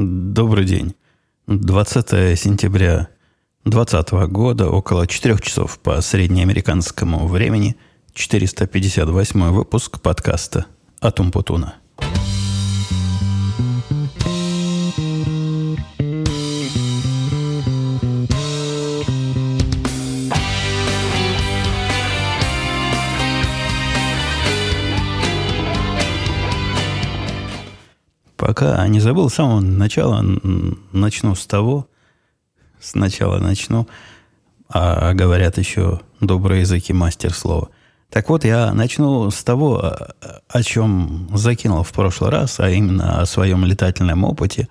Добрый день. 20 сентября 2020 года, около 4 часов по среднеамериканскому времени, 458 выпуск подкаста «Атум Путуна». Пока не забыл, с самого начала начну с того, сначала начну, а говорят еще добрые языки мастер слова. Так вот, я начну с того, о чем закинул в прошлый раз, а именно о своем летательном опыте.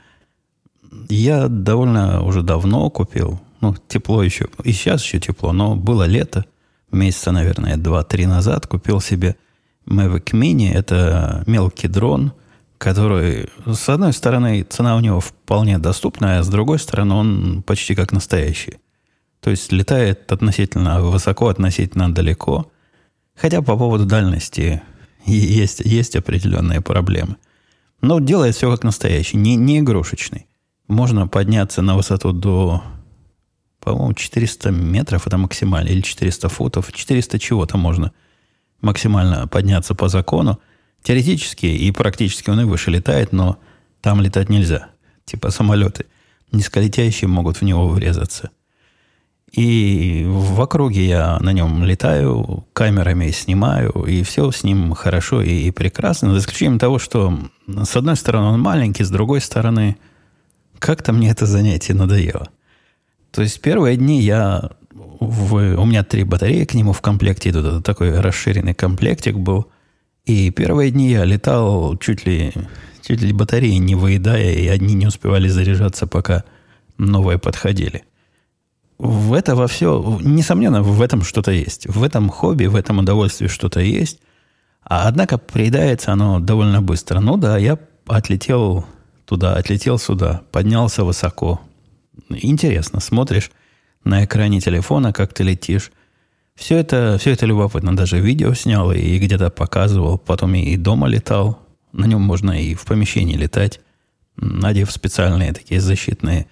Я довольно уже давно купил, ну, тепло еще, и сейчас еще тепло, но было лето, месяца, наверное, два-три назад, купил себе Mavic Mini, это мелкий дрон – который, с одной стороны, цена у него вполне доступная, а с другой стороны, он почти как настоящий. То есть летает относительно высоко, относительно далеко. Хотя по поводу дальности есть, есть определенные проблемы. Но делает все как настоящий, не, не игрушечный. Можно подняться на высоту до, по-моему, 400 метров, это максимально, или 400 футов, 400 чего-то можно максимально подняться по закону. Теоретически и практически он и выше летает, но там летать нельзя. Типа самолеты низколетящие могут в него врезаться. И в округе я на нем летаю, камерами снимаю, и все с ним хорошо и, и прекрасно, за исключением того, что с одной стороны он маленький, с другой стороны как-то мне это занятие надоело. То есть первые дни я... В, у меня три батареи к нему в комплекте идут. Это такой расширенный комплектик был – и первые дни я летал чуть ли, чуть ли батареи не выедая, и одни не успевали заряжаться, пока новые подходили. В это во все, несомненно, в этом что-то есть. В этом хобби, в этом удовольствии что-то есть. А однако приедается оно довольно быстро. Ну да, я отлетел туда, отлетел сюда, поднялся высоко. Интересно, смотришь на экране телефона, как ты летишь, все это, все это любопытно. Даже видео снял и где-то показывал. Потом и дома летал. На нем можно и в помещении летать, надев специальные такие защитные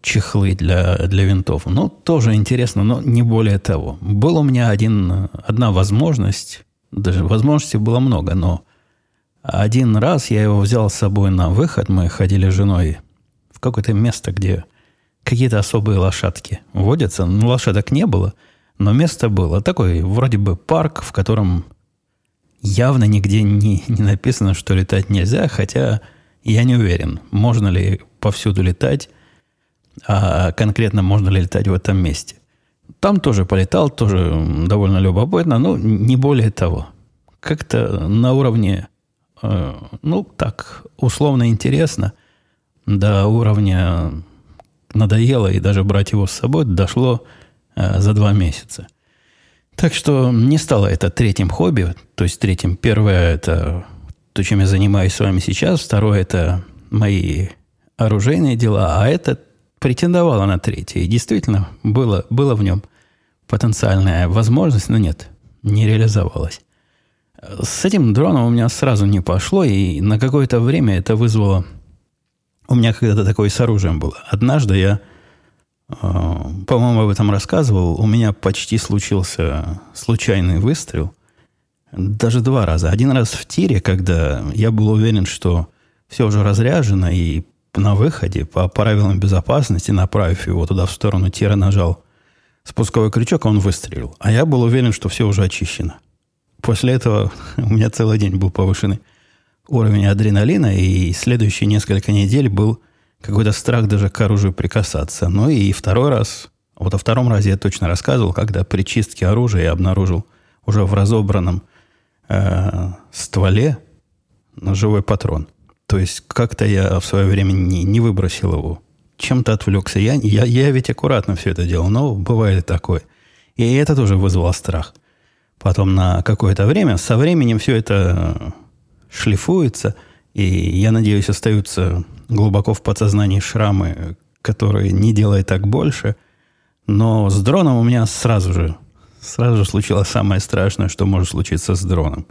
чехлы для, для винтов. Ну, тоже интересно, но не более того. Был у меня один, одна возможность, даже возможностей было много, но один раз я его взял с собой на выход. Мы ходили с женой в какое-то место, где какие-то особые лошадки водятся. Но лошадок не было – но место было такой, вроде бы парк, в котором явно нигде не, не написано, что летать нельзя, хотя я не уверен, можно ли повсюду летать, а конкретно можно ли летать в этом месте. Там тоже полетал, тоже довольно любопытно, но не более того. Как-то на уровне, э, ну так, условно интересно, до уровня надоело, и даже брать его с собой дошло Э, за два месяца. Так что не стало это третьим хобби. То есть третьим. Первое – это то, чем я занимаюсь с вами сейчас. Второе – это мои оружейные дела. А это претендовало на третье. И действительно, было, было в нем потенциальная возможность, но нет, не реализовалась. С этим дроном у меня сразу не пошло, и на какое-то время это вызвало... У меня когда-то такое с оружием было. Однажды я по-моему, об этом рассказывал. У меня почти случился случайный выстрел. Даже два раза. Один раз в тире, когда я был уверен, что все уже разряжено, и на выходе, по правилам безопасности, направив его туда в сторону тира, нажал спусковой крючок, а он выстрелил. А я был уверен, что все уже очищено. После этого у меня целый день был повышенный уровень адреналина, и следующие несколько недель был какой-то страх даже к оружию прикасаться. Ну и второй раз, вот о втором разе я точно рассказывал, когда при чистке оружия я обнаружил уже в разобранном э, стволе живой патрон. То есть как-то я в свое время не, не выбросил его. Чем-то отвлекся. Я, я, я ведь аккуратно все это делал, но бывает такое. И это тоже вызвало страх. Потом на какое-то время, со временем все это шлифуется, и, я надеюсь, остаются глубоко в подсознании шрамы, которые не делают так больше. Но с дроном у меня сразу же, сразу же случилось самое страшное, что может случиться с дроном.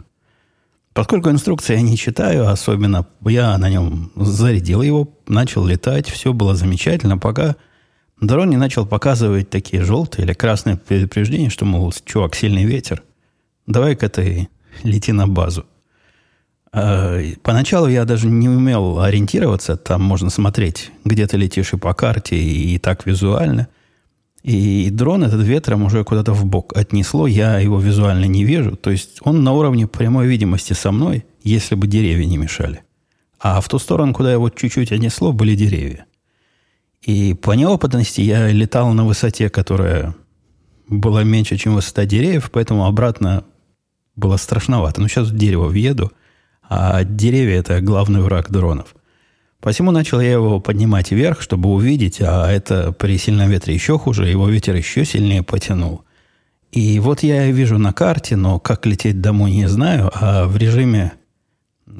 Поскольку инструкции я не читаю, особенно я на нем зарядил его, начал летать, все было замечательно, пока дрон не начал показывать такие желтые или красные предупреждения, что, мол, чувак, сильный ветер, давай-ка ты лети на базу. А, поначалу я даже не умел ориентироваться, там можно смотреть, где ты летишь и по карте, и так визуально. И дрон этот ветром уже куда-то в бок отнесло, я его визуально не вижу. То есть он на уровне прямой видимости со мной, если бы деревья не мешали. А в ту сторону, куда его чуть-чуть отнесло, были деревья. И по неопытности я летал на высоте, которая была меньше, чем высота деревьев, поэтому обратно было страшновато. Но сейчас в дерево въеду, а деревья – это главный враг дронов – Посему начал я его поднимать вверх, чтобы увидеть, а это при сильном ветре еще хуже, его ветер еще сильнее потянул. И вот я вижу на карте, но как лететь домой не знаю, а в режиме,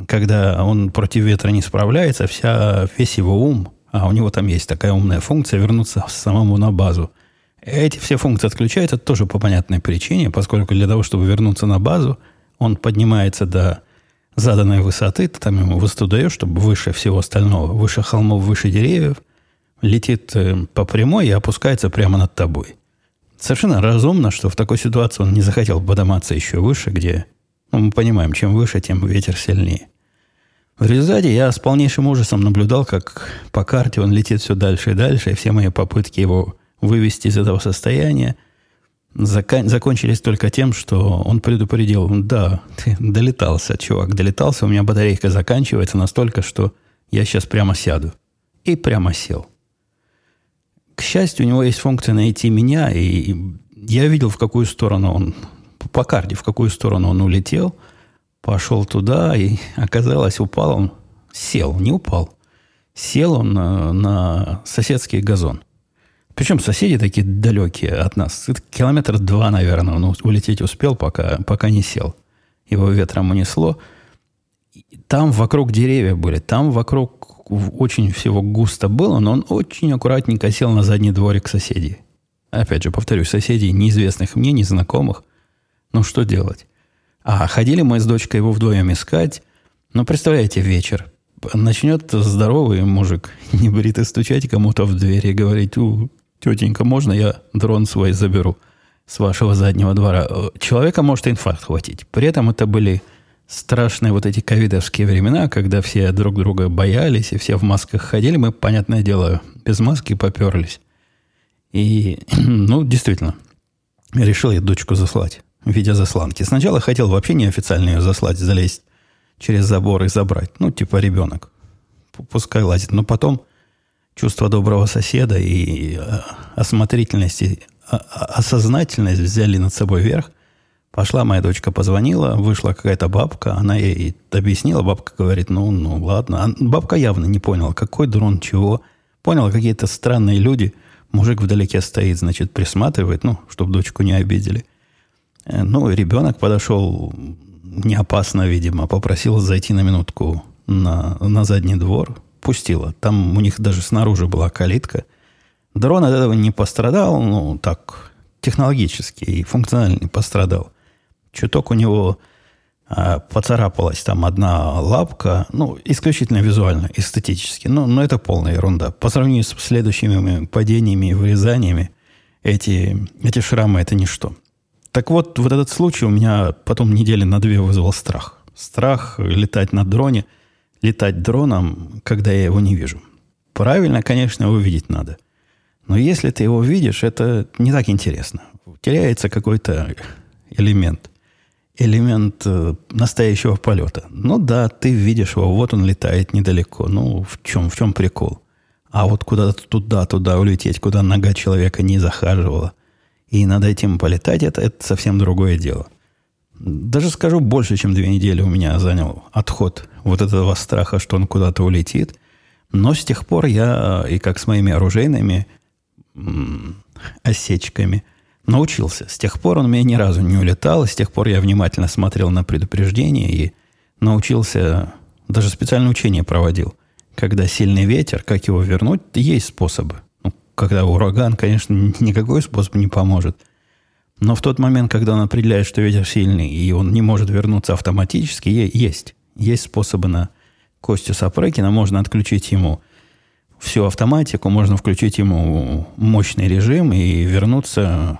когда он против ветра не справляется, вся, весь его ум, а у него там есть такая умная функция, вернуться самому на базу. Эти все функции отключаются тоже по понятной причине, поскольку для того, чтобы вернуться на базу, он поднимается до заданной высоты, ты там ему высоту чтобы выше всего остального, выше холмов, выше деревьев, летит э, по прямой и опускается прямо над тобой. Совершенно разумно, что в такой ситуации он не захотел подниматься еще выше, где, ну, мы понимаем, чем выше, тем ветер сильнее. В результате я с полнейшим ужасом наблюдал, как по карте он летит все дальше и дальше, и все мои попытки его вывести из этого состояния закон, закончились только тем, что он предупредил, да, ты долетался, чувак, долетался, у меня батарейка заканчивается настолько, что я сейчас прямо сяду. И прямо сел. К счастью, у него есть функция найти меня, и я видел, в какую сторону он, по карте, в какую сторону он улетел, пошел туда, и оказалось, упал он, сел, не упал, сел он на, на соседский газон. Причем соседи такие далекие от нас. Это километр два, наверное, он улететь успел, пока, пока не сел. Его ветром унесло. Там вокруг деревья были, там вокруг очень всего густо было, но он очень аккуратненько сел на задний дворик соседей. Опять же, повторюсь, соседей неизвестных мне, незнакомых. Ну, что делать? А ходили мы с дочкой его вдвоем искать. Ну, представляете, вечер. Начнет здоровый мужик, небритый, стучать кому-то в дверь и говорить, у, тетенька, можно я дрон свой заберу с вашего заднего двора? Человека может инфаркт хватить. При этом это были страшные вот эти ковидовские времена, когда все друг друга боялись, и все в масках ходили. Мы, понятное дело, без маски поперлись. И, ну, действительно, решил я дочку заслать в виде засланки. Сначала хотел вообще неофициально ее заслать, залезть через забор и забрать. Ну, типа ребенок. Пускай лазит. Но потом чувство доброго соседа и э, осмотрительность, и а, а, осознательность взяли над собой верх. Пошла моя дочка, позвонила, вышла какая-то бабка, она ей объяснила, бабка говорит, ну, ну, ладно. А бабка явно не поняла, какой дрон, чего. Поняла, какие-то странные люди. Мужик вдалеке стоит, значит, присматривает, ну, чтобы дочку не обидели. Э, ну, ребенок подошел не опасно, видимо, попросил зайти на минутку на, на задний двор, пустила. Там у них даже снаружи была калитка. Дрон от этого не пострадал, ну, так, технологически и функционально не пострадал. Чуток у него а, поцарапалась там одна лапка, ну, исключительно визуально, эстетически. Но, но это полная ерунда. По сравнению с следующими падениями и вырезаниями, эти, эти шрамы – это ничто. Так вот, вот этот случай у меня потом недели на две вызвал страх. Страх летать на дроне – летать дроном, когда я его не вижу. Правильно, конечно, его видеть надо. Но если ты его видишь, это не так интересно. Теряется какой-то элемент. Элемент э, настоящего полета. Ну да, ты видишь его, вот он летает недалеко. Ну, в чем, в чем прикол? А вот куда-то туда-туда улететь, куда нога человека не захаживала, и над этим полетать, это, это совсем другое дело. Даже скажу, больше, чем две недели у меня занял отход вот этого страха, что он куда-то улетит. Но с тех пор я, и как с моими оружейными осечками, научился. С тех пор он у меня ни разу не улетал, с тех пор я внимательно смотрел на предупреждения и научился, даже специальное учение проводил. Когда сильный ветер, как его вернуть, есть способы. Ну, когда ураган, конечно, никакой способ не поможет – Но в тот момент, когда он определяет, что ветер сильный, и он не может вернуться автоматически, есть. Есть способы на Костю Сапрыкина. Можно отключить ему всю автоматику, можно включить ему мощный режим и вернуться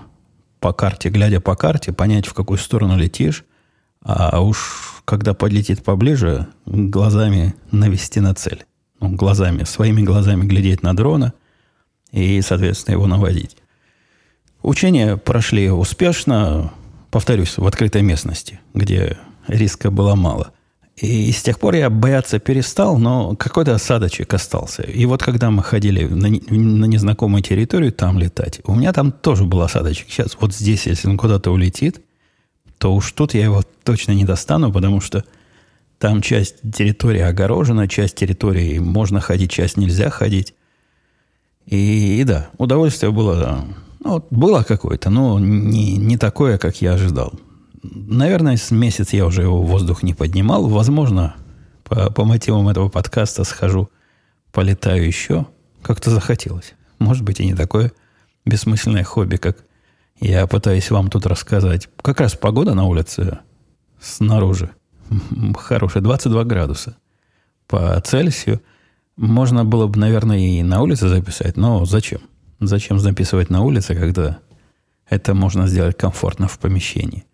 по карте, глядя по карте, понять, в какую сторону летишь, а уж когда подлетит поближе, глазами навести на цель. Ну, глазами, своими глазами глядеть на дрона и, соответственно, его наводить. Учения прошли успешно, повторюсь, в открытой местности, где риска было мало. И с тех пор я бояться перестал, но какой-то осадочек остался. И вот когда мы ходили на, на незнакомую территорию там летать, у меня там тоже был осадочек. Сейчас вот здесь, если он куда-то улетит, то уж тут я его точно не достану, потому что там часть территории огорожена, часть территории можно ходить, часть нельзя ходить. И, и да, удовольствие было, ну, было какое-то, но не, не такое, как я ожидал. Наверное, с месяц я уже его в воздух не поднимал. Возможно, по, по мотивам этого подкаста схожу, полетаю еще. Как-то захотелось. Может быть, и не такое бессмысленное хобби, как я пытаюсь вам тут рассказать. Как раз погода на улице снаружи хорошая, 22 градуса по Цельсию. Можно было бы, наверное, и на улице записать, но зачем? Зачем записывать на улице, когда это можно сделать комфортно в помещении?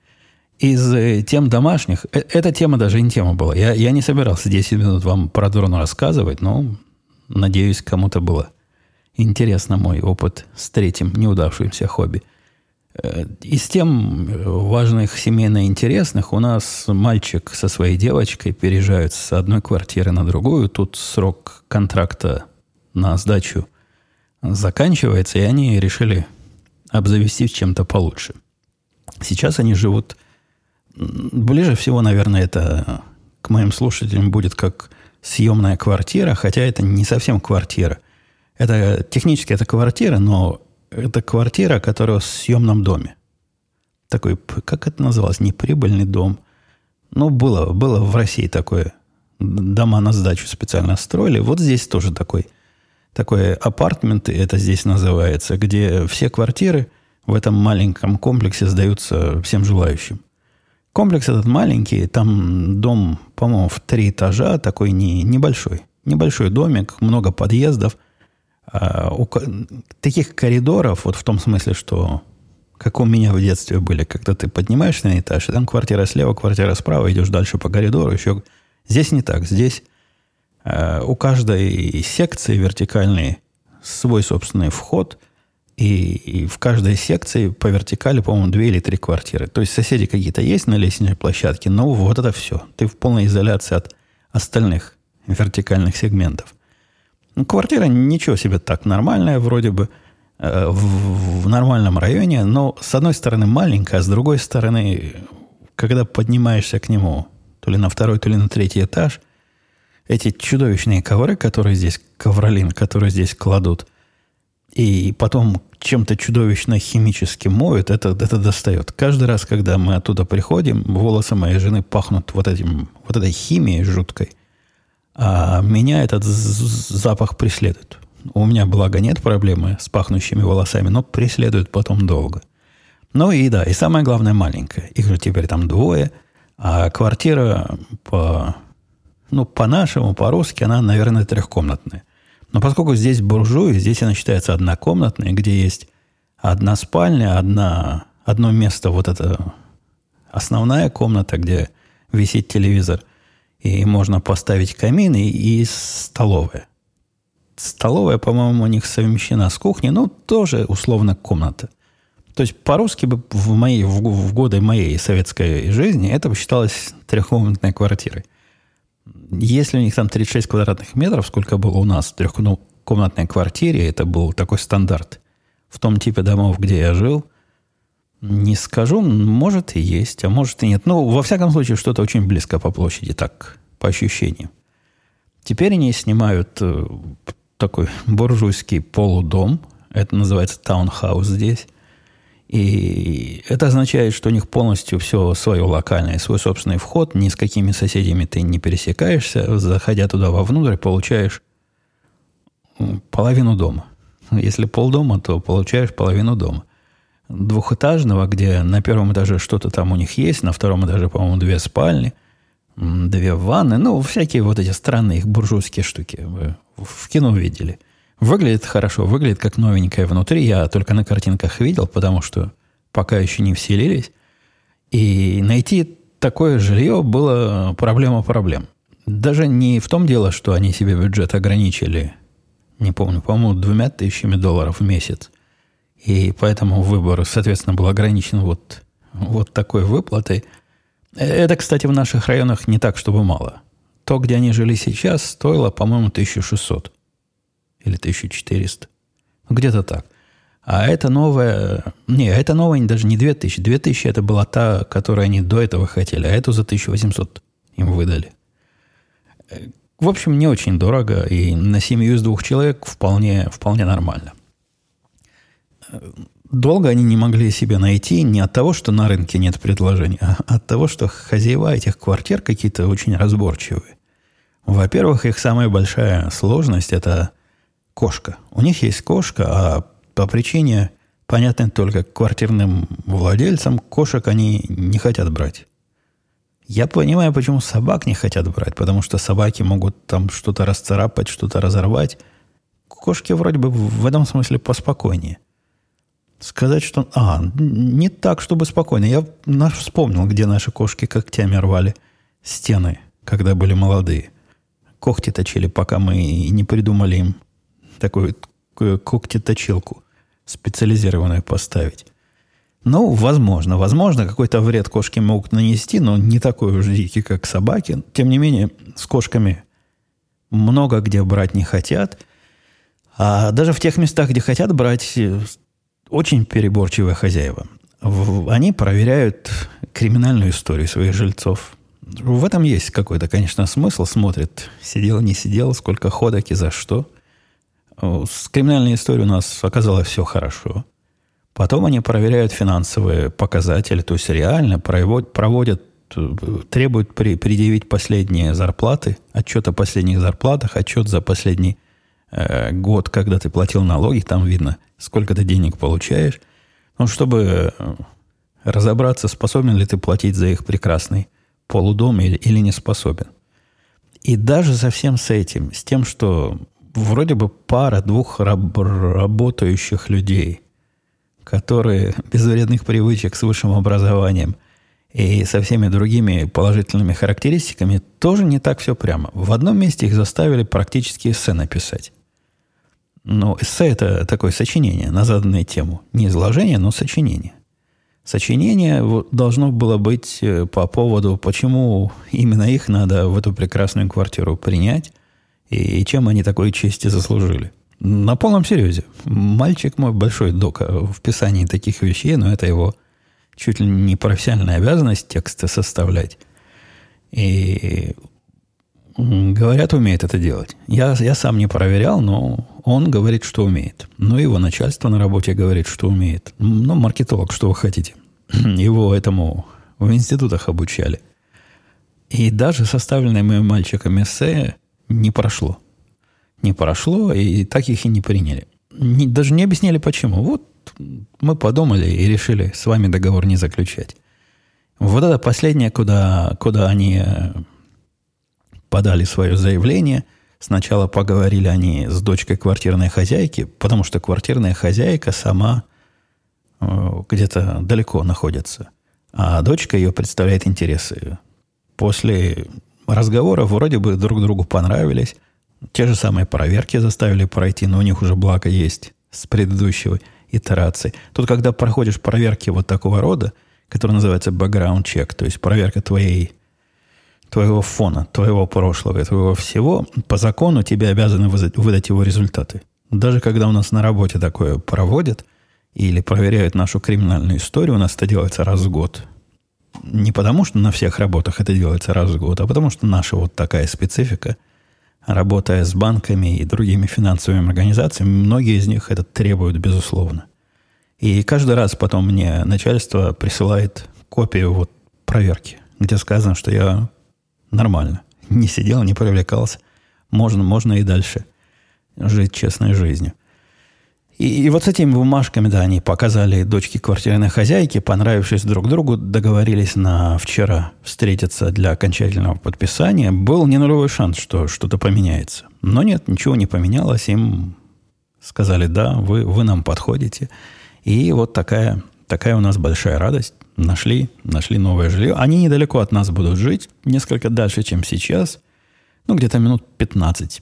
из э, тем домашних, э, эта тема даже не тема была. Я, я не собирался 10 минут вам про дрона рассказывать, но надеюсь, кому-то было интересно мой опыт с третьим неудавшимся хобби. Э, из тем важных семейно интересных у нас мальчик со своей девочкой переезжают с одной квартиры на другую. Тут срок контракта на сдачу заканчивается, и они решили обзавестись чем-то получше. Сейчас они живут Ближе всего, наверное, это к моим слушателям будет как съемная квартира, хотя это не совсем квартира. Это технически это квартира, но это квартира, которая в съемном доме. Такой, как это называлось, неприбыльный дом. Ну, было, было в России такое. Дома на сдачу специально строили. Вот здесь тоже такой, такой апартмент, это здесь называется, где все квартиры в этом маленьком комплексе сдаются всем желающим. Комплекс этот маленький, там дом, по-моему, в три этажа, такой не, небольшой. Небольшой домик, много подъездов. А, у, таких коридоров, вот в том смысле, что как у меня в детстве были, когда ты поднимаешься на этаж, и там квартира слева, квартира справа, идешь дальше по коридору, еще... Здесь не так. Здесь у каждой секции вертикальной свой собственный вход – и, и в каждой секции по вертикали, по-моему, две или три квартиры. То есть соседи какие-то есть на лестничной площадке, но вот это все. Ты в полной изоляции от остальных вертикальных сегментов. Ну, квартира ничего себе так нормальная, вроде бы, э, в, в нормальном районе, но с одной стороны маленькая, а с другой стороны, когда поднимаешься к нему, то ли на второй, то ли на третий этаж, эти чудовищные ковры, которые здесь, ковролин, которые здесь кладут – и потом чем-то чудовищно химически моют, это, это достает. Каждый раз, когда мы оттуда приходим, волосы моей жены пахнут вот, этим, вот этой химией жуткой, а меня этот запах преследует. У меня, благо, нет проблемы с пахнущими волосами, но преследует потом долго. Ну и да, и самое главное, маленькая. Их же теперь там двое, а квартира по, ну, по-нашему, по-русски, она, наверное, трехкомнатная. Но поскольку здесь буржуи, здесь она считается однокомнатной, где есть одна спальня, одна, одно место, вот это основная комната, где висит телевизор, и можно поставить камин и, и столовая. Столовая, по-моему, у них совмещена с кухней, но тоже условно комната. То есть по-русски бы в, моей, в, в годы моей советской жизни это бы считалось трехкомнатной квартирой. Если у них там 36 квадратных метров, сколько было у нас в трехкомнатной квартире, это был такой стандарт. В том типе домов, где я жил, не скажу, может и есть, а может и нет. Ну, во всяком случае, что-то очень близко по площади, так, по ощущениям. Теперь они снимают э, такой буржуйский полудом. Это называется таунхаус здесь. И это означает, что у них полностью все свое локальное, свой собственный вход, ни с какими соседями ты не пересекаешься. Заходя туда вовнутрь, получаешь половину дома. Если полдома, то получаешь половину дома. двухэтажного, где на первом этаже что-то там у них есть, на втором этаже, по-моему, две спальни, две ванны, ну, всякие вот эти странные их буржуйские штуки. Вы в кино видели. Выглядит хорошо, выглядит как новенькое внутри. Я только на картинках видел, потому что пока еще не вселились. И найти такое жилье было проблема проблем. Даже не в том дело, что они себе бюджет ограничили, не помню, по-моему, двумя тысячами долларов в месяц. И поэтому выбор, соответственно, был ограничен вот, вот такой выплатой. Это, кстати, в наших районах не так, чтобы мало. То, где они жили сейчас, стоило, по-моему, 1600 или 1400. Ну, где-то так. А это новая... Не, это новая даже не 2000. 2000 это была та, которую они до этого хотели. А эту за 1800 им выдали. В общем, не очень дорого. И на семью из двух человек вполне, вполне нормально. Долго они не могли себе найти не от того, что на рынке нет предложений, а от того, что хозяева этих квартир какие-то очень разборчивые. Во-первых, их самая большая сложность – это кошка. У них есть кошка, а по причине, понятной только квартирным владельцам, кошек они не хотят брать. Я понимаю, почему собак не хотят брать, потому что собаки могут там что-то расцарапать, что-то разорвать. Кошки вроде бы в этом смысле поспокойнее. Сказать, что... А, не так, чтобы спокойно. Я наш вспомнил, где наши кошки когтями рвали стены, когда были молодые. Когти точили, пока мы не придумали им такую когтеточилку специализированную поставить. Ну, возможно, возможно, какой-то вред кошки могут нанести, но не такой уж дикий, как собаки. Тем не менее, с кошками много где брать не хотят. А даже в тех местах, где хотят брать, очень переборчивые хозяева. Они проверяют криминальную историю своих жильцов. В этом есть какой-то, конечно, смысл. Смотрят, сидел, не сидел, сколько ходок и за что. С криминальной историей у нас оказалось все хорошо. Потом они проверяют финансовые показатели, то есть реально проводят, проводят требуют при, предъявить последние зарплаты, отчет о последних зарплатах, отчет за последний э, год, когда ты платил налоги, там видно, сколько ты денег получаешь. Ну, чтобы э, разобраться, способен ли ты платить за их прекрасный полудом или, или не способен. И даже со всем с этим, с тем, что вроде бы пара двух раб- работающих людей, которые без вредных привычек с высшим образованием и со всеми другими положительными характеристиками, тоже не так все прямо. В одном месте их заставили практически эссе написать. Но эссе – это такое сочинение на заданную тему. Не изложение, но сочинение. Сочинение должно было быть э, по поводу, почему именно их надо в эту прекрасную квартиру принять, и чем они такой чести заслужили. На полном серьезе. Мальчик мой большой дока в писании таких вещей, но это его чуть ли не профессиональная обязанность тексты составлять. И говорят, умеет это делать. Я, я сам не проверял, но он говорит, что умеет. Но его начальство на работе говорит, что умеет. Ну, маркетолог, что вы хотите. Его этому в институтах обучали. И даже составленное моим мальчиком эссе не прошло. Не прошло, и так их и не приняли. Не, даже не объясняли, почему. Вот мы подумали и решили с вами договор не заключать. Вот это последнее, куда, куда они э, подали свое заявление. Сначала поговорили они с дочкой квартирной хозяйки, потому что квартирная хозяйка сама э, где-то далеко находится. А дочка ее представляет интересы. После разговоров вроде бы друг другу понравились. Те же самые проверки заставили пройти, но у них уже благо есть с предыдущей итерации. Тут, когда проходишь проверки вот такого рода, который называется background check, то есть проверка твоей, твоего фона, твоего прошлого, твоего всего, по закону тебе обязаны выдать его результаты. Даже когда у нас на работе такое проводят или проверяют нашу криминальную историю, у нас это делается раз в год не потому, что на всех работах это делается раз в год, а потому что наша вот такая специфика, работая с банками и другими финансовыми организациями, многие из них это требуют, безусловно. И каждый раз потом мне начальство присылает копию вот проверки, где сказано, что я нормально, не сидел, не привлекался, можно, можно и дальше жить честной жизнью. И, и вот с этими бумажками, да, они показали дочке квартирной хозяйки, понравившись друг другу, договорились на вчера встретиться для окончательного подписания. Был не нулевой шанс, что что-то поменяется. Но нет, ничего не поменялось. Им сказали, да, вы, вы нам подходите. И вот такая, такая у нас большая радость. Нашли, нашли новое жилье. Они недалеко от нас будут жить, несколько дальше, чем сейчас. Ну, где-то минут 15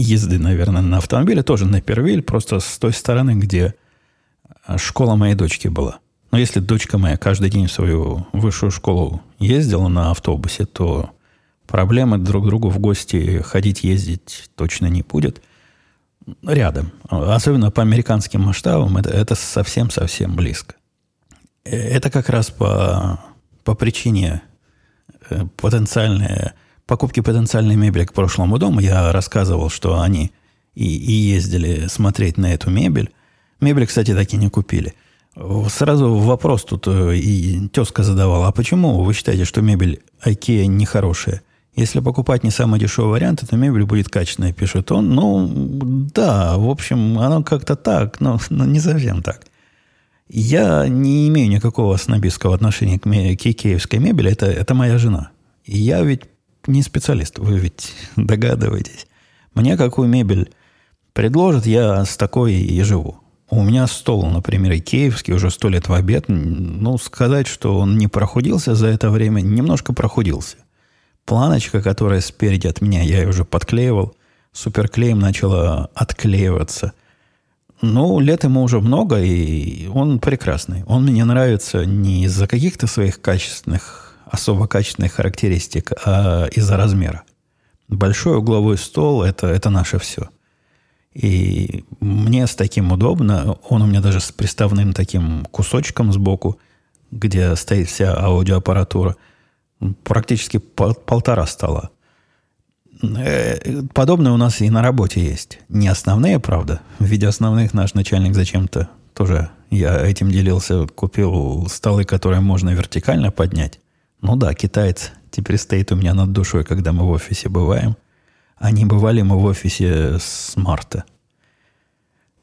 езды, наверное, на автомобиле, тоже на Первиль, просто с той стороны, где а, школа моей дочки была. Но если дочка моя каждый день в свою высшую школу ездила на автобусе, то проблемы друг другу в гости ходить, ездить точно не будет. Рядом. Особенно по американским масштабам это, это совсем-совсем близко. Э, это как раз по, по причине э, покупки потенциальной мебели к прошлому дому. Я рассказывал, что они и, и ездили смотреть на эту мебель. Мебель, кстати, так и не купили. Сразу вопрос тут э, и тезка задавала, а почему вы считаете, что мебель IKEA нехорошая? Если покупать не самый дешевый вариант, то мебель будет качественная, пишет он. Ну, да, в общем, оно как-то так, но, но не совсем так. Я не имею никакого снобистского отношения к, к икеевской мебели. Это, это моя жена. И я ведь не специалист, вы ведь догадываетесь. Мне какую мебель предложат, я с такой и живу. У меня стол, например, икеевский, уже сто лет в обед. Ну, сказать, что он не прохудился за это время, немножко прохудился. Планочка, которая спереди от меня, я ее уже подклеивал. Суперклеем начала отклеиваться. Ну, лет ему уже много, и он прекрасный. Он мне нравится не из-за каких-то своих качественных особо качественных характеристик, а из-за размера. Большой угловой стол это, это наше все. И мне с таким удобно. Он у меня даже с приставным таким кусочком сбоку, где стоит вся аудиоаппаратура. Практически пол, полтора стола. Э, подобное у нас и на работе есть. Не основные, правда. В виде основных наш начальник зачем-то тоже я этим делился, купил столы, которые можно вертикально поднять. Ну да, китаец теперь стоит у меня над душой, когда мы в офисе бываем. А не бывали мы в офисе с марта.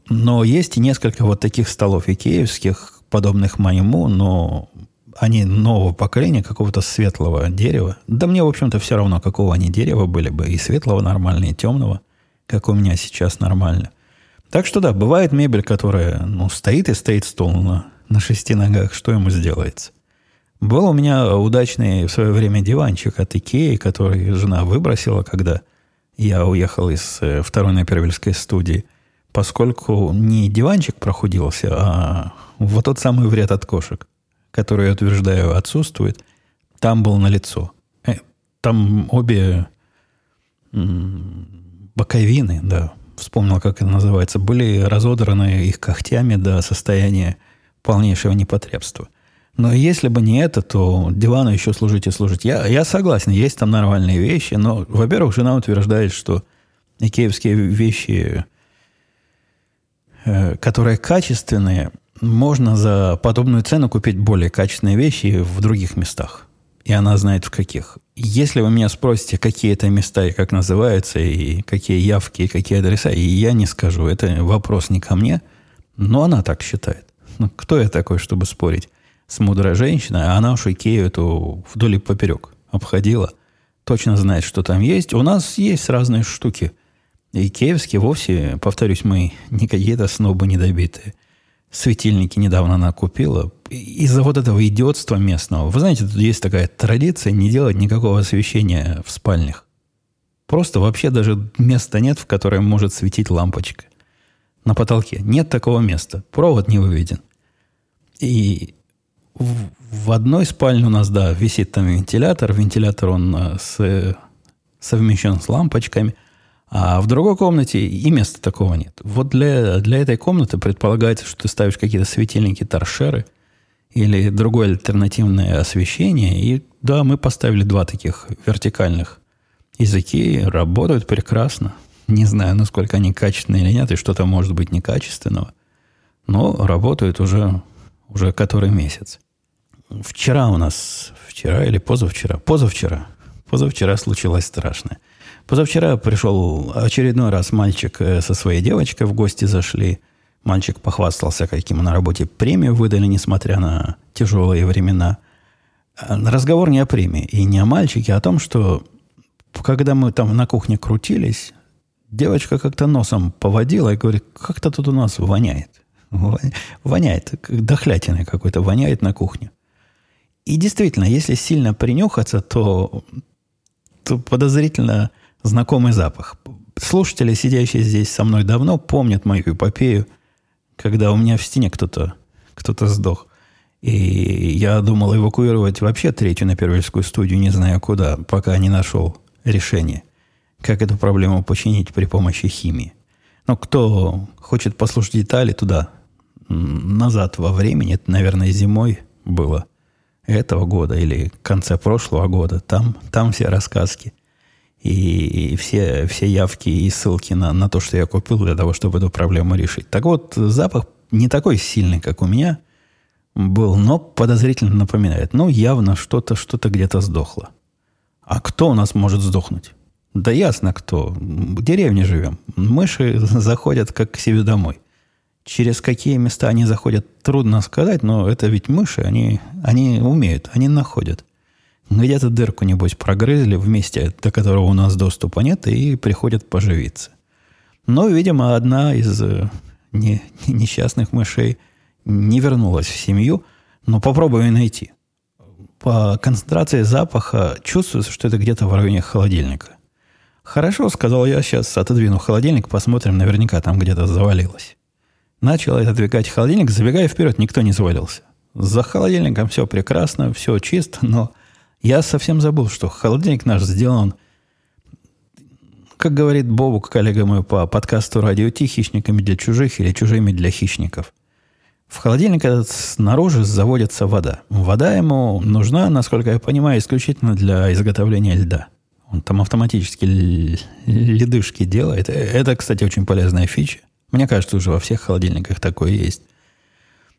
Но есть и несколько вот таких столов икеевских, подобных моему, но они нового поколения, какого-то светлого дерева. Да мне, в общем-то, все равно, какого они дерева были бы. И светлого нормально, и темного, как у меня сейчас нормально. Так что да, бывает мебель, которая ну, стоит и стоит стол на, на шести ногах. Что ему сделается? Был у меня удачный в свое время диванчик от Икеи, который жена выбросила, когда я уехал из э, второй напервильской студии, поскольку не диванчик прохудился, а вот тот самый вред от кошек, который, я утверждаю, отсутствует, там был налицо. Э, там обе боковины, да, вспомнил, как это называется, были разодраны их когтями до состояния полнейшего непотребства. Но если бы не это, то дивану еще служить и служить. Я, я согласен, есть там нормальные вещи, но, во-первых, жена утверждает, что икеевские вещи, э, которые качественные, можно за подобную цену купить более качественные вещи в других местах. И она знает в каких. Если вы меня спросите, какие это места и как называются, и какие явки, и какие адреса, и я не скажу. Это вопрос не ко мне, но она так считает. Ну, кто я такой, чтобы спорить? С мудрой женщиной, а она уж Икею эту вдоль и поперек обходила. Точно знает, что там есть. У нас есть разные штуки. Икеевские вовсе, повторюсь, мы не какие-то снобы недобитые. Светильники недавно она купила. Из-за вот этого идиотства местного. Вы знаете, тут есть такая традиция не делать никакого освещения в спальнях. Просто вообще даже места нет, в котором может светить лампочка. На потолке. Нет такого места. Провод не выведен. И в, одной спальне у нас, да, висит там вентилятор. Вентилятор, он э, с, совмещен с лампочками. А в другой комнате и места такого нет. Вот для, для этой комнаты предполагается, что ты ставишь какие-то светильники, торшеры или другое альтернативное освещение. И да, мы поставили два таких вертикальных языки. Работают прекрасно. Не знаю, насколько они качественные или нет, и что-то может быть некачественного. Но работают уже, уже который месяц. Вчера у нас, вчера или позавчера, позавчера, позавчера случилось страшное. Позавчера пришел очередной раз мальчик э, со своей девочкой в гости зашли. Мальчик похвастался, каким на работе премию выдали, несмотря на тяжелые времена. А разговор не о премии и не о мальчике, а о том, что когда мы там на кухне крутились, девочка как-то носом поводила и говорит, как-то тут у нас воняет. Воняет, дохлятиной какой-то воняет на кухне. И действительно, если сильно принюхаться, то, то подозрительно знакомый запах. Слушатели, сидящие здесь со мной давно, помнят мою эпопею, когда у меня в стене кто-то кто сдох. И я думал эвакуировать вообще третью на первильскую студию, не знаю куда, пока не нашел решение, как эту проблему починить при помощи химии. Но кто хочет послушать детали, туда, назад во времени, это, наверное, зимой было этого года или конце прошлого года, там, там все рассказки и, и все, все явки и ссылки на, на то, что я купил для того, чтобы эту проблему решить. Так вот, запах не такой сильный, как у меня был, но подозрительно напоминает. Ну, явно что-то что где-то сдохло. А кто у нас может сдохнуть? Да ясно кто. В деревне живем. Мыши заходят как к себе домой. Через какие места они заходят, трудно сказать, но это ведь мыши, они, они умеют, они находят. Где-то дырку, небось, прогрызли в месте, до которого у нас доступа нет, и приходят поживиться. Но, видимо, одна из э, не, несчастных мышей не вернулась в семью, но попробую найти. По концентрации запаха чувствуется, что это где-то в районе холодильника. Хорошо, сказал я, сейчас отодвину холодильник, посмотрим, наверняка там где-то завалилось. Начал отодвигать холодильник, забегая вперед, никто не завалился. За холодильником все прекрасно, все чисто, но я совсем забыл, что холодильник наш сделан, как говорит Бобук, коллега мой по подкасту «Радио Ти», хищниками для чужих или чужими для хищников. В холодильник этот снаружи заводится вода. Вода ему нужна, насколько я понимаю, исключительно для изготовления льда. Он там автоматически ледышки делает. Это, кстати, очень полезная фича. Мне кажется, уже во всех холодильниках такое есть.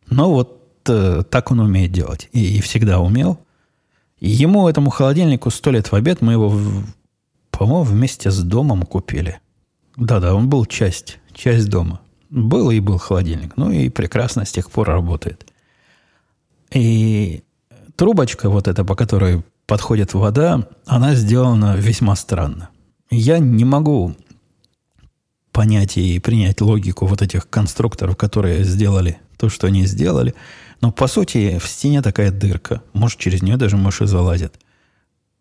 Но вот э, так он умеет делать. И, и всегда умел. Ему, этому холодильнику, сто лет в обед, мы его, по-моему, вместе с домом купили. Да-да, он был часть, часть дома. Был и был холодильник. Ну и прекрасно с тех пор работает. И трубочка вот эта, по которой подходит вода, она сделана весьма странно. Я не могу понять и принять логику вот этих конструкторов, которые сделали то, что они сделали. Но, по сути, в стене такая дырка. Может, через нее даже мыши залазят.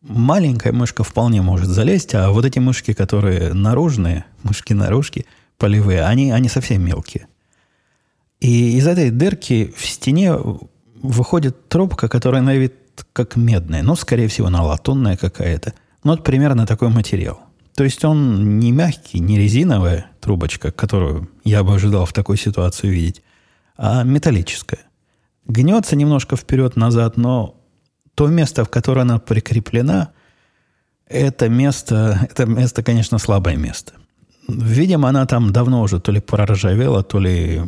Маленькая мышка вполне может залезть, а вот эти мышки, которые наружные, мышки-наружки, полевые, они, они совсем мелкие. И из этой дырки в стене выходит трубка, которая на вид как медная, но, скорее всего, она латунная какая-то. Ну, вот примерно такой материал – то есть он не мягкий, не резиновая трубочка, которую я бы ожидал в такой ситуации увидеть, а металлическая. Гнется немножко вперед-назад, но то место, в которое она прикреплена, это место, это место, конечно, слабое место. Видимо, она там давно уже то ли проржавела, то ли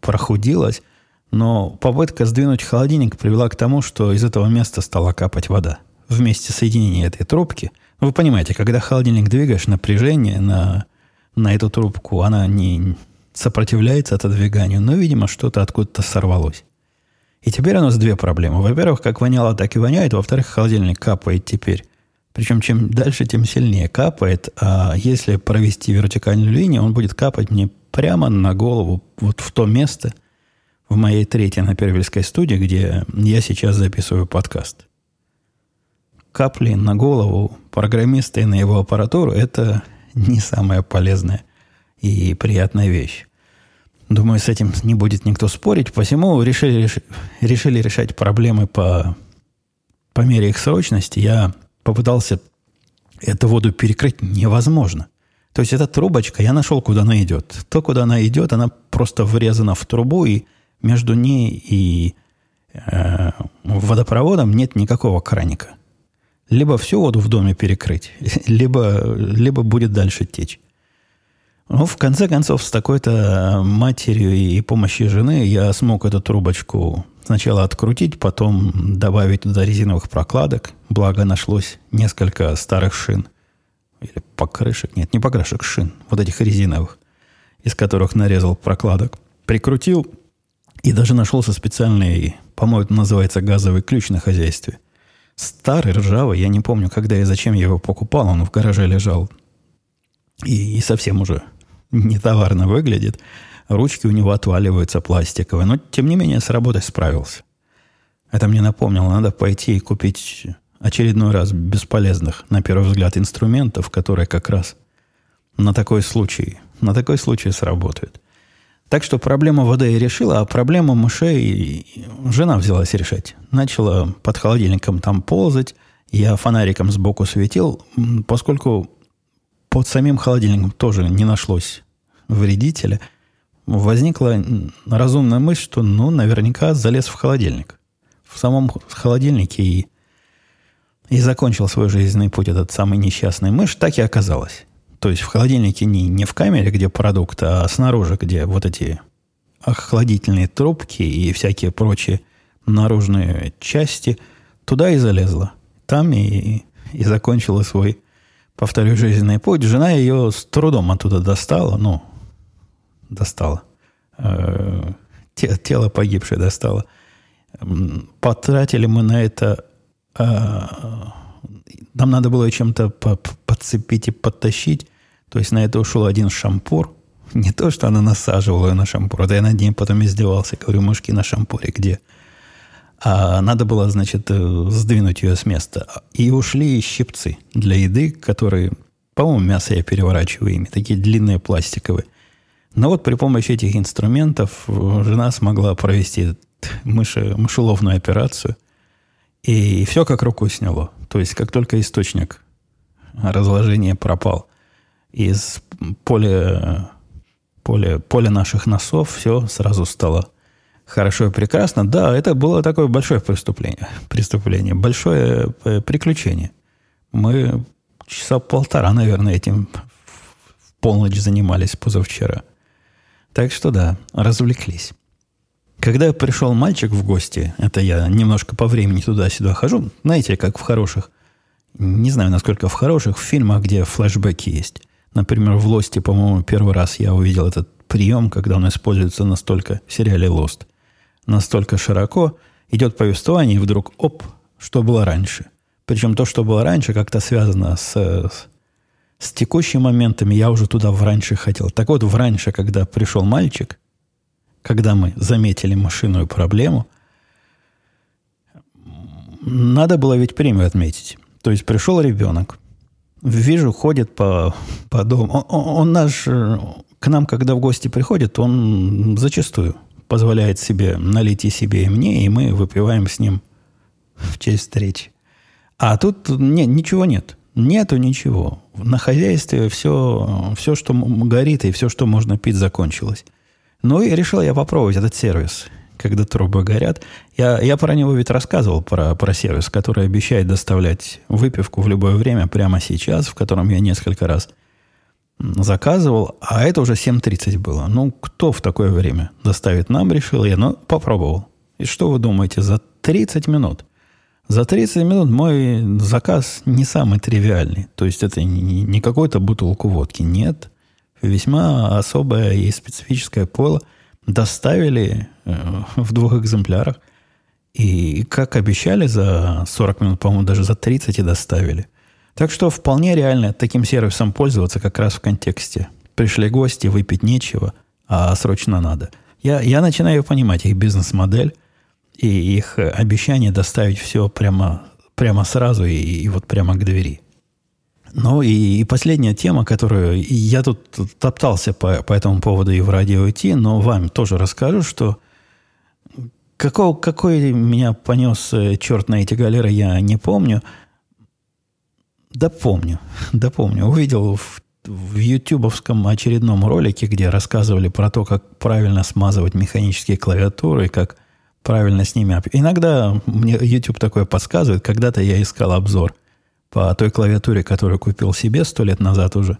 прохудилась, но попытка сдвинуть холодильник привела к тому, что из этого места стала капать вода. Вместе соединения этой трубки – вы понимаете, когда холодильник двигаешь, напряжение на, на эту трубку, она не сопротивляется отодвиганию, но, видимо, что-то откуда-то сорвалось. И теперь у нас две проблемы. Во-первых, как воняло, так и воняет. Во-вторых, холодильник капает теперь. Причем чем дальше, тем сильнее капает. А если провести вертикальную линию, он будет капать мне прямо на голову, вот в то место, в моей третьей на Первильской студии, где я сейчас записываю подкаст капли на голову программиста и на его аппаратуру – это не самая полезная и приятная вещь. Думаю, с этим не будет никто спорить, посему решили, решили решать проблемы по, по мере их срочности. Я попытался эту воду перекрыть невозможно. То есть эта трубочка, я нашел, куда она идет. То, куда она идет, она просто врезана в трубу, и между ней и э, водопроводом нет никакого краника. Либо всю воду в доме перекрыть, либо, либо будет дальше течь. Ну, в конце концов, с такой-то матерью и помощью жены я смог эту трубочку сначала открутить, потом добавить туда резиновых прокладок. Благо нашлось несколько старых шин. Или покрышек. Нет, не покрышек, шин. Вот этих резиновых, из которых нарезал прокладок. Прикрутил и даже нашелся специальный, по-моему, называется газовый ключ на хозяйстве. Старый, ржавый, я не помню, когда и зачем я его покупал, он в гараже лежал. И, и совсем уже не товарно выглядит. Ручки у него отваливаются пластиковые, но тем не менее с работой справился. Это мне напомнило, надо пойти и купить очередной раз бесполезных, на первый взгляд, инструментов, которые как раз на такой случай, на такой случай сработают. Так что проблему воды я решила, а проблему мышей жена взялась решать. Начала под холодильником там ползать, я фонариком сбоку светил, поскольку под самим холодильником тоже не нашлось вредителя, возникла разумная мысль, что, ну, наверняка залез в холодильник. В самом холодильнике и, и закончил свой жизненный путь этот самый несчастный мышь, так и оказалось. То есть в холодильнике не, не в камере, где продукт, а снаружи, где вот эти охладительные трубки и всякие прочие наружные части, туда и залезла. Там и, и закончила свой, повторю, жизненный путь. Жена ее с трудом оттуда достала, ну, достала. Э, тело погибшее достала. Потратили мы на это э, нам надо было чем-то подцепить и подтащить. То есть на это ушел один шампур. Не то, что она насаживала ее на шампур, да я над ней потом издевался. Говорю, мышки на шампуре где? А надо было, значит, э, сдвинуть ее с места. И ушли щипцы для еды, которые, по-моему, мясо я переворачиваю ими, такие длинные пластиковые. Но вот при помощи этих инструментов э, жена смогла провести мыши, мышеловную операцию – и все как рукой сняло. То есть, как только источник разложения пропал из поля, поля, поля наших носов, все сразу стало хорошо и прекрасно. Да, это было такое большое преступление. Преступление, большое э, приключение. Мы часа полтора, наверное, этим в полночь занимались позавчера. Так что да, развлеклись. Когда пришел мальчик в гости, это я немножко по времени туда-сюда хожу, знаете, как в хороших, не знаю, насколько в хороших в фильмах, где флешбеки есть. Например, в «Лосте», по-моему, первый раз я увидел этот прием, когда он используется настолько в сериале «Лост». Настолько широко идет повествование, и вдруг, оп, что было раньше. Причем то, что было раньше, как-то связано с, с, с текущими моментами. Я уже туда в раньше хотел. Так вот, в раньше, когда пришел мальчик – когда мы заметили машинную проблему, надо было ведь премию отметить. То есть пришел ребенок, вижу, ходит по, по дому. Он, он, он наш, к нам, когда в гости приходит, он зачастую позволяет себе налить и себе, и мне, и мы выпиваем с ним в честь встречи. А тут не, ничего нет. Нету ничего. На хозяйстве все, все, что горит, и все, что можно пить, закончилось. Ну и решил я попробовать этот сервис, когда трубы горят. Я, я про него ведь рассказывал, про, про сервис, который обещает доставлять выпивку в любое время, прямо сейчас, в котором я несколько раз заказывал, а это уже 7.30 было. Ну, кто в такое время доставит нам, решил я, но попробовал. И что вы думаете, за 30 минут? За 30 минут мой заказ не самый тривиальный. То есть это не, не какой-то бутылку водки. Нет весьма особое и специфическое поло доставили э, в двух экземплярах. И, как обещали, за 40 минут, по-моему, даже за 30 и доставили. Так что вполне реально таким сервисом пользоваться как раз в контексте. Пришли гости, выпить нечего, а срочно надо. Я, я начинаю понимать их бизнес-модель и их обещание доставить все прямо, прямо сразу и, и вот прямо к двери. Ну и, и последняя тема, которую я тут топтался по, по этому поводу и в радио идти, но вам тоже расскажу, что какого, какой меня понес э, черт на эти галеры, я не помню. Да помню, да помню. Увидел в, в ютубовском очередном ролике, где рассказывали про то, как правильно смазывать механические клавиатуры, как правильно с ними... Иногда мне YouTube такое подсказывает. Когда-то я искал обзор – по той клавиатуре, которую купил себе сто лет назад уже,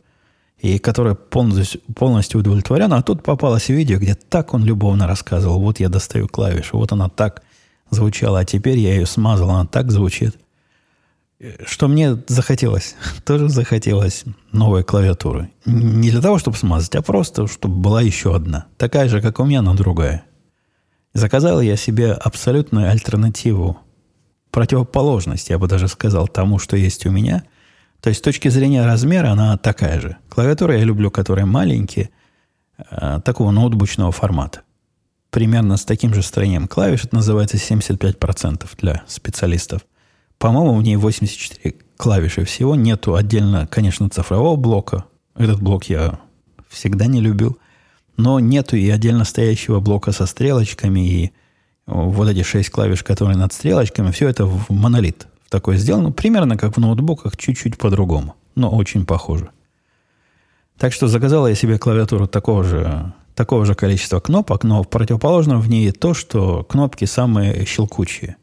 и которая полностью, полностью удовлетворена. А тут попалось видео, где так он любовно рассказывал. Вот я достаю клавишу, вот она так звучала, а теперь я ее смазал, она так звучит. что мне захотелось, тоже захотелось новой клавиатуры. Не для того, чтобы смазать, а просто, чтобы была еще одна. Такая же, как у меня, но другая. Заказал я себе абсолютную альтернативу, противоположность, я бы даже сказал, тому, что есть у меня. То есть с точки зрения размера она такая же. Клавиатура я люблю, которые маленькие, э, такого ноутбучного формата. Примерно с таким же строением клавиш. Это называется 75% для специалистов. По-моему, в ней 84 клавиши всего. Нету отдельно, конечно, цифрового блока. Этот блок я всегда не любил. Но нету и отдельно стоящего блока со стрелочками и вот эти шесть клавиш, которые над стрелочками, все это в монолит в такой сделано. Примерно как в ноутбуках, чуть-чуть по-другому. Но очень похоже. Так что заказал я себе клавиатуру такого же, такого же количества кнопок, но в противоположном в ней то, что кнопки самые щелкучие.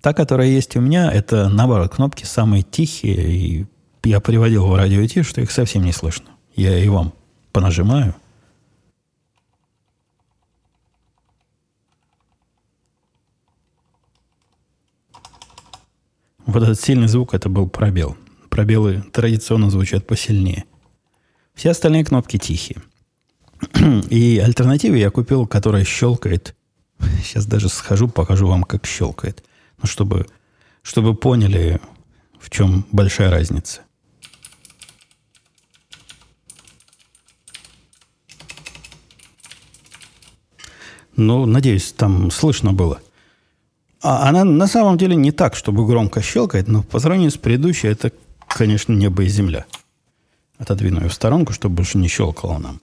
Та, которая есть у меня, это, наоборот, кнопки самые тихие, и я приводил в радио идти, что их совсем не слышно. Я и вам понажимаю, Вот этот сильный звук, это был пробел. Пробелы традиционно звучат посильнее. Все остальные кнопки тихие. И альтернативу я купил, которая щелкает. Сейчас даже схожу, покажу вам, как щелкает. Ну, чтобы, чтобы поняли, в чем большая разница. Ну, надеюсь, там слышно было – а она на самом деле не так, чтобы громко щелкает, но по сравнению с предыдущей, это, конечно, небо и земля. Отодвину ее в сторонку, чтобы больше не щелкало нам.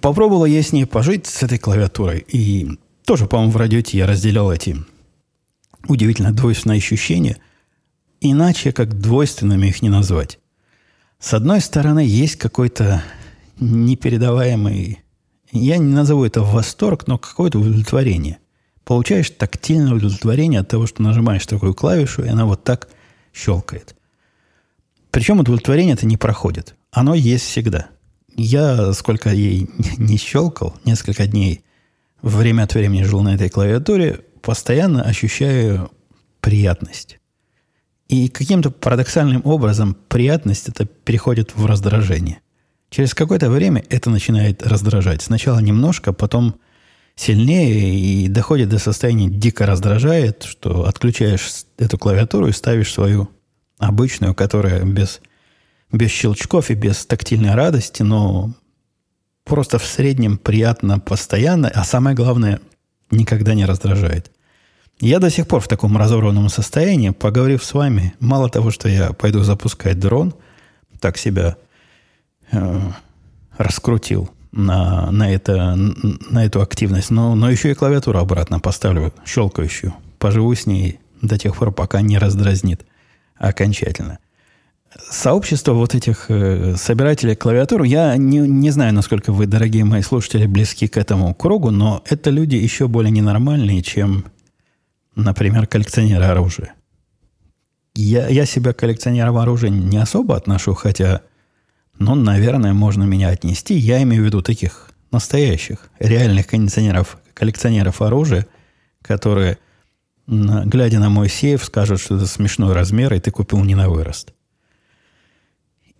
Попробовала я с ней пожить, с этой клавиатурой. И тоже, по-моему, в радиоте я разделял эти удивительно двойственные ощущения. Иначе, как двойственными их не назвать. С одной стороны, есть какой-то непередаваемый, я не назову это восторг, но какое-то удовлетворение получаешь тактильное удовлетворение от того, что нажимаешь такую клавишу, и она вот так щелкает. Причем удовлетворение это не проходит. Оно есть всегда. Я, сколько ей не щелкал, несколько дней время от времени жил на этой клавиатуре, постоянно ощущаю приятность. И каким-то парадоксальным образом приятность это переходит в раздражение. Через какое-то время это начинает раздражать. Сначала немножко, потом сильнее и доходит до состояния дико раздражает, что отключаешь эту клавиатуру и ставишь свою обычную, которая без, без щелчков и без тактильной радости, но просто в среднем приятно постоянно, а самое главное, никогда не раздражает. Я до сих пор в таком разорванном состоянии, поговорив с вами, мало того, что я пойду запускать дрон, так себя э, раскрутил – на, на, это, на эту активность, но, но еще и клавиатуру обратно поставлю, щелкающую. Поживу с ней до тех пор, пока не раздразнит окончательно. Сообщество вот этих э, собирателей клавиатур, я не, не знаю, насколько вы, дорогие мои слушатели, близки к этому кругу, но это люди еще более ненормальные, чем, например, коллекционеры оружия. Я, я себя коллекционером оружия не особо отношу, хотя но, наверное, можно меня отнести. Я имею в виду таких настоящих, реальных кондиционеров, коллекционеров оружия, которые, глядя на мой сейф, скажут, что это смешной размер, и ты купил не на вырост.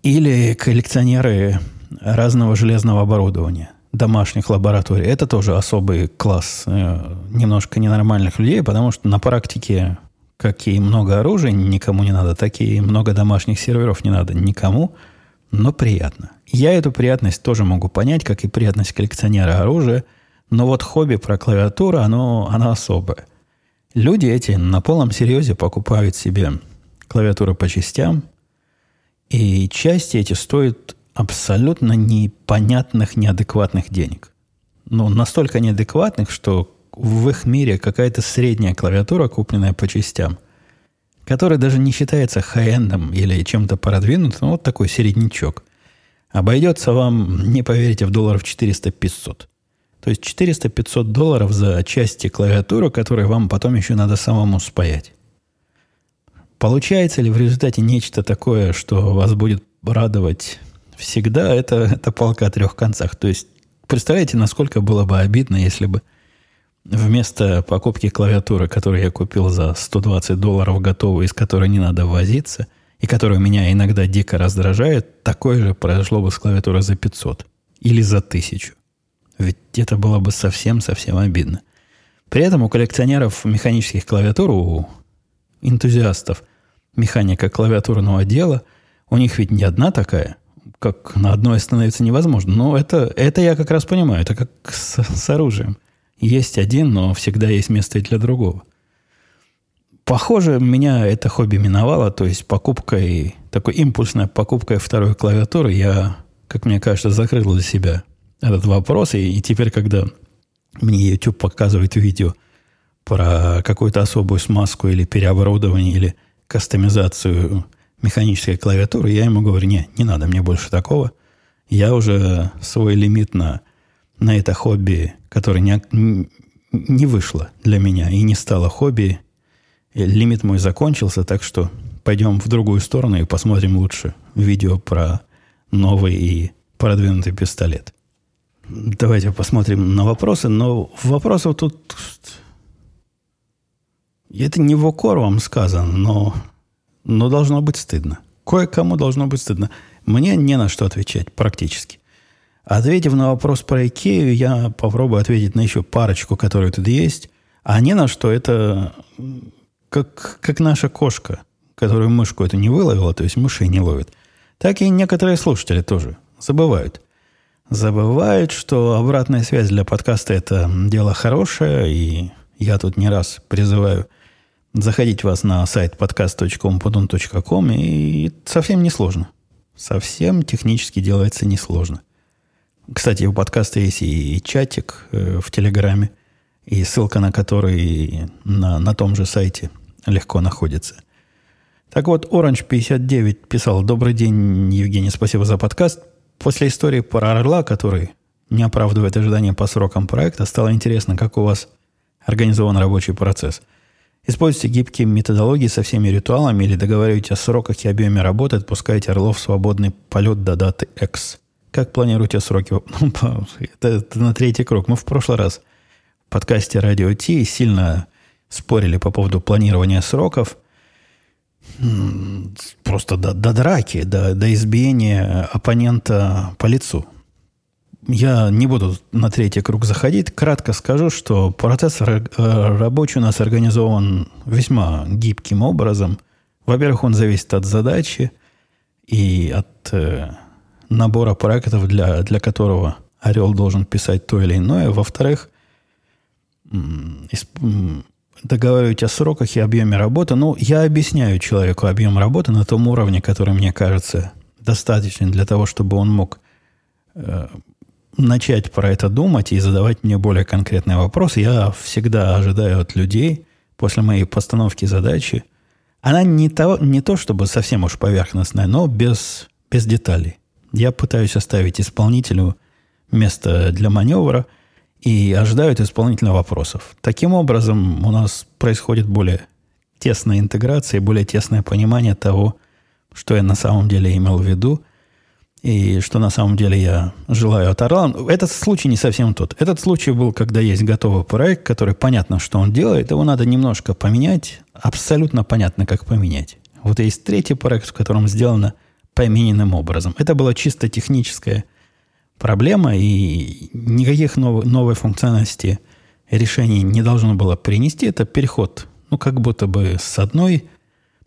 Или коллекционеры разного железного оборудования, домашних лабораторий. Это тоже особый класс э, немножко ненормальных людей, потому что на практике какие много оружия никому не надо, такие много домашних серверов не надо никому – но приятно. Я эту приятность тоже могу понять, как и приятность коллекционера оружия, но вот хобби про клавиатуру, оно, оно особое. Люди эти на полном серьезе покупают себе клавиатуру по частям, и части эти стоят абсолютно непонятных, неадекватных денег. Ну, настолько неадекватных, что в их мире какая-то средняя клавиатура, купленная по частям – который даже не считается хай-эндом или чем-то продвинутым, ну, вот такой середнячок, обойдется вам, не поверите, в долларов 400-500. То есть 400-500 долларов за части клавиатуры, которые вам потом еще надо самому спаять. Получается ли в результате нечто такое, что вас будет радовать всегда, это, это палка о трех концах. То есть, представляете, насколько было бы обидно, если бы вместо покупки клавиатуры, которую я купил за 120 долларов готовую, из которой не надо возиться, и которая меня иногда дико раздражает, такое же произошло бы с клавиатурой за 500 или за 1000. Ведь это было бы совсем-совсем обидно. При этом у коллекционеров механических клавиатур, у энтузиастов механика клавиатурного дела, у них ведь не одна такая, как на одной остановиться невозможно. Но это, это я как раз понимаю, это как с, с оружием. Есть один, но всегда есть место и для другого. Похоже, меня это хобби миновало, то есть покупкой, такой импульсной покупкой второй клавиатуры я, как мне кажется, закрыл для себя этот вопрос. И, и теперь, когда мне YouTube показывает видео про какую-то особую смазку или переоборудование, или кастомизацию механической клавиатуры, я ему говорю, не, не надо мне больше такого. Я уже свой лимит на, на это хобби, которое не, не вышло для меня и не стало хобби, лимит мой закончился, так что пойдем в другую сторону и посмотрим лучше видео про новый и продвинутый пистолет. Давайте посмотрим на вопросы, но вопросов тут... Это не в укор вам сказано, но, но должно быть стыдно. Кое-кому должно быть стыдно. Мне не на что отвечать практически. Ответив на вопрос про Икею, я попробую ответить на еще парочку, которые тут есть. А не на что это как, как наша кошка, которую мышку эту не выловила, то есть мышей не ловит. Так и некоторые слушатели тоже забывают забывают, что обратная связь для подкаста – это дело хорошее, и я тут не раз призываю заходить вас на сайт podcast.umpudun.com, и совсем несложно. Совсем технически делается несложно. Кстати, у подкаста есть и чатик э, в Телеграме, и ссылка на который на, на том же сайте легко находится. Так вот, Orange59 писал «Добрый день, Евгений, спасибо за подкаст. После истории про Орла, который не оправдывает ожидания по срокам проекта, стало интересно, как у вас организован рабочий процесс. Используйте гибкие методологии со всеми ритуалами или договариваетесь о сроках и объеме работы, отпускаете Орлов в свободный полет до даты X. Как планируете сроки? Это, это на третий круг. Мы в прошлый раз в подкасте Радио Ти сильно спорили по поводу планирования сроков просто до, до драки, до, до избиения оппонента по лицу. Я не буду на третий круг заходить. Кратко скажу, что процесс э, рабочий у нас организован весьма гибким образом. Во-первых, он зависит от задачи и от э, набора проектов, для, для которого Орел должен писать то или иное. Во-вторых, договаривать о сроках и объеме работы. Ну, я объясняю человеку объем работы на том уровне, который мне кажется достаточным для того, чтобы он мог э, начать про это думать и задавать мне более конкретные вопросы. Я всегда ожидаю от людей после моей постановки задачи. Она не то, не то чтобы совсем уж поверхностная, но без, без деталей. Я пытаюсь оставить исполнителю место для маневра – и ожидают исполнительных вопросов. Таким образом, у нас происходит более тесная интеграция и более тесное понимание того, что я на самом деле имел в виду, и что на самом деле я желаю от Орла. Этот случай не совсем тот. Этот случай был, когда есть готовый проект, который понятно, что он делает, его надо немножко поменять, абсолютно понятно, как поменять. Вот есть третий проект, в котором сделано помененным образом. Это было чисто техническое проблема, и никаких новой, новой функциональности решений не должно было принести. Это переход, ну, как будто бы с одной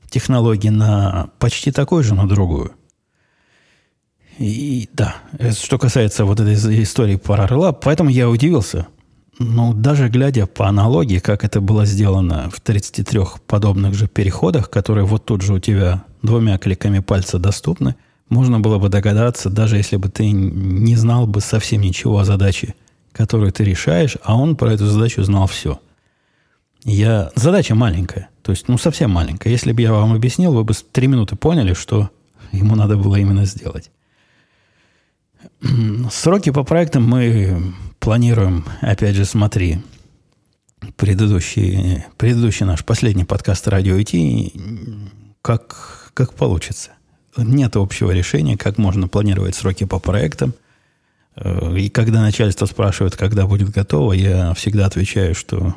технологии на почти такой же, но другую. И да, что касается вот этой истории про Орла, поэтому я удивился. Ну, даже глядя по аналогии, как это было сделано в 33 подобных же переходах, которые вот тут же у тебя двумя кликами пальца доступны, можно было бы догадаться, даже если бы ты не знал бы совсем ничего о задаче, которую ты решаешь, а он про эту задачу знал все. Я... Задача маленькая, то есть, ну, совсем маленькая. Если бы я вам объяснил, вы бы три минуты поняли, что ему надо было именно сделать. Сроки по проектам мы планируем, опять же, смотри, предыдущий, предыдущий наш последний подкаст «Радио IT», как, как получится – нет общего решения, как можно планировать сроки по проектам. Э, и когда начальство спрашивает, когда будет готово, я всегда отвечаю, что,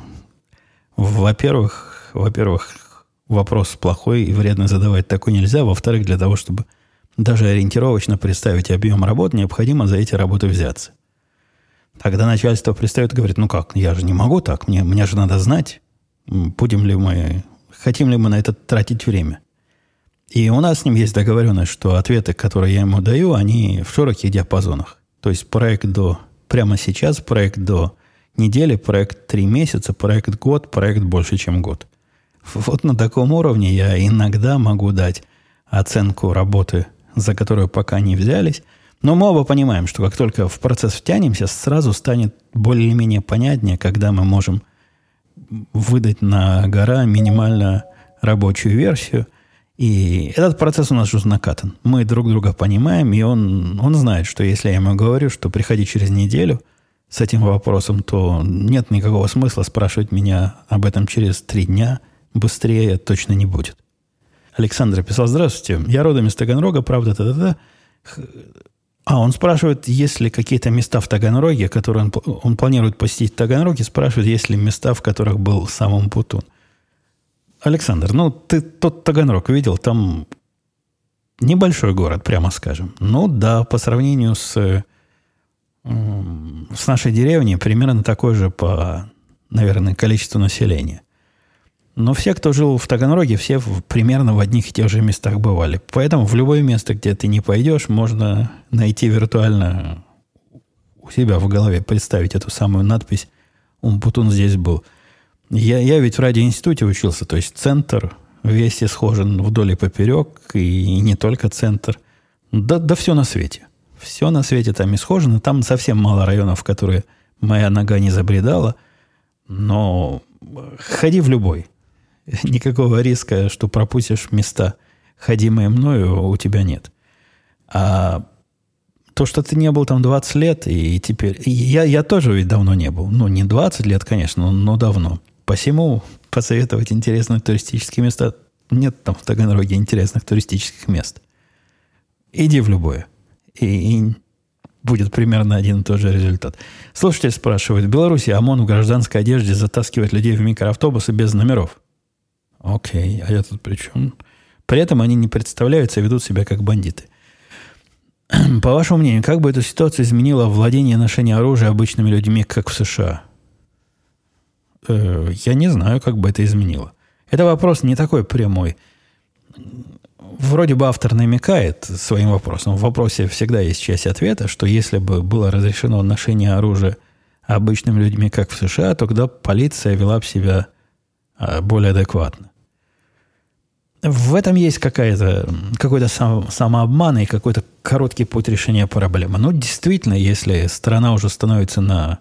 во-первых, во-первых, вопрос плохой и вредно задавать такой нельзя. Во-вторых, для того, чтобы даже ориентировочно представить объем работ, необходимо за эти работы взяться. Тогда начальство пристает и говорит, ну как, я же не могу так, мне, мне же надо знать, будем ли мы, хотим ли мы на это тратить время. И у нас с ним есть договоренность, что ответы, которые я ему даю, они в широких диапазонах. То есть проект до прямо сейчас, проект до недели, проект три месяца, проект год, проект больше, чем год. Вот на таком уровне я иногда могу дать оценку работы, за которую пока не взялись. Но мы оба понимаем, что как только в процесс втянемся, сразу станет более-менее понятнее, когда мы можем выдать на гора минимально рабочую версию – и этот процесс у нас уже накатан. Мы друг друга понимаем, и он, он знает, что если я ему говорю, что приходи через неделю с этим вопросом, то нет никакого смысла спрашивать меня об этом через три дня. Быстрее точно не будет. Александр писал, здравствуйте, я родом из Таганрога, правда, та-та-та. А, он спрашивает, есть ли какие-то места в Таганроге, которые он, он планирует посетить в Таганроге, спрашивает, есть ли места, в которых был сам Умпутун. Александр, ну ты тот Таганрог видел, там небольшой город, прямо скажем. Ну да, по сравнению с, с нашей деревней, примерно такой же по, наверное, количеству населения. Но все, кто жил в Таганроге, все примерно в одних и тех же местах бывали. Поэтому в любое место, где ты не пойдешь, можно найти виртуально у себя в голове, представить эту самую надпись «Умпутун здесь был». Я, я ведь в радиоинституте учился, то есть центр весь исхожен вдоль и поперек, и не только центр. Да, да все на свете. Все на свете там исхожено. Там совсем мало районов, в которые моя нога не забредала. Но ходи в любой. Никакого риска, что пропустишь места, ходимые мною, у тебя нет. А то, что ты не был там 20 лет, и теперь... Я, я тоже ведь давно не был. Ну, не 20 лет, конечно, но, но давно. Посему посоветовать интересные туристические места. Нет там в Таганроге интересных туристических мест. Иди в любое. И, и будет примерно один и тот же результат. Слушатель спрашивает, в Беларуси ОМОН в гражданской одежде затаскивает людей в микроавтобусы без номеров. Окей, а я тут при чем? При этом они не представляются и ведут себя как бандиты. По вашему мнению, как бы эта ситуация изменила владение и ношение оружия обычными людьми, как в США? Э, я не знаю, как бы это изменило. Это вопрос не такой прямой. Вроде бы автор намекает своим вопросом. В вопросе всегда есть часть ответа, что если бы было разрешено ношение оружия обычными людьми, как в США, то тогда полиция вела бы себя а, более адекватно. В этом есть какая-то, какой-то сам, самообман и какой-то короткий путь решения проблемы. Но действительно, если страна уже становится на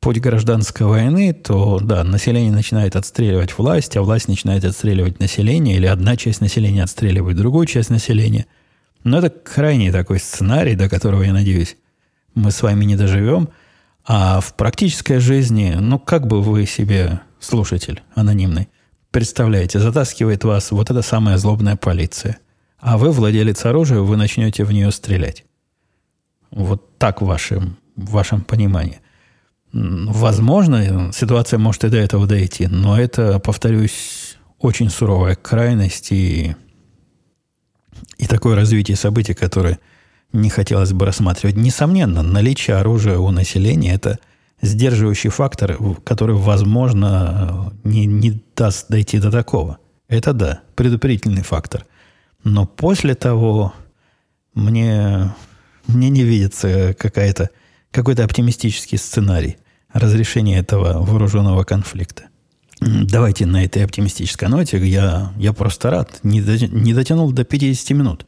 путь гражданской войны, то да, население начинает отстреливать власть, а власть начинает отстреливать население, или одна часть населения отстреливает другую часть населения. Но это крайний такой сценарий, до которого, я надеюсь, мы с вами не доживем. А в практической жизни, ну, как бы вы себе, слушатель анонимный, представляете, затаскивает вас вот эта самая злобная полиция, а вы, владелец оружия, вы начнете в нее стрелять. Вот так в вашем, в вашем понимании – Возможно, ситуация может и до этого дойти, но это, повторюсь, очень суровая крайность и, и такое развитие событий, которое не хотелось бы рассматривать. Несомненно, наличие оружия у населения – это сдерживающий фактор, который, возможно, не, не даст дойти до такого. Это да, предупредительный фактор. Но после того мне, мне не видится какая-то какой-то оптимистический сценарий разрешения этого вооруженного конфликта. Давайте на этой оптимистической ноте. Я, я просто рад. Не, не дотянул до 50 минут.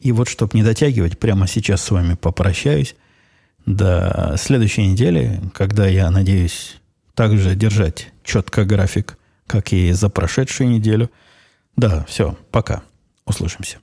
И вот, чтобы не дотягивать, прямо сейчас с вами попрощаюсь. До следующей недели, когда я надеюсь также держать четко график, как и за прошедшую неделю. Да, все, пока. Услышимся.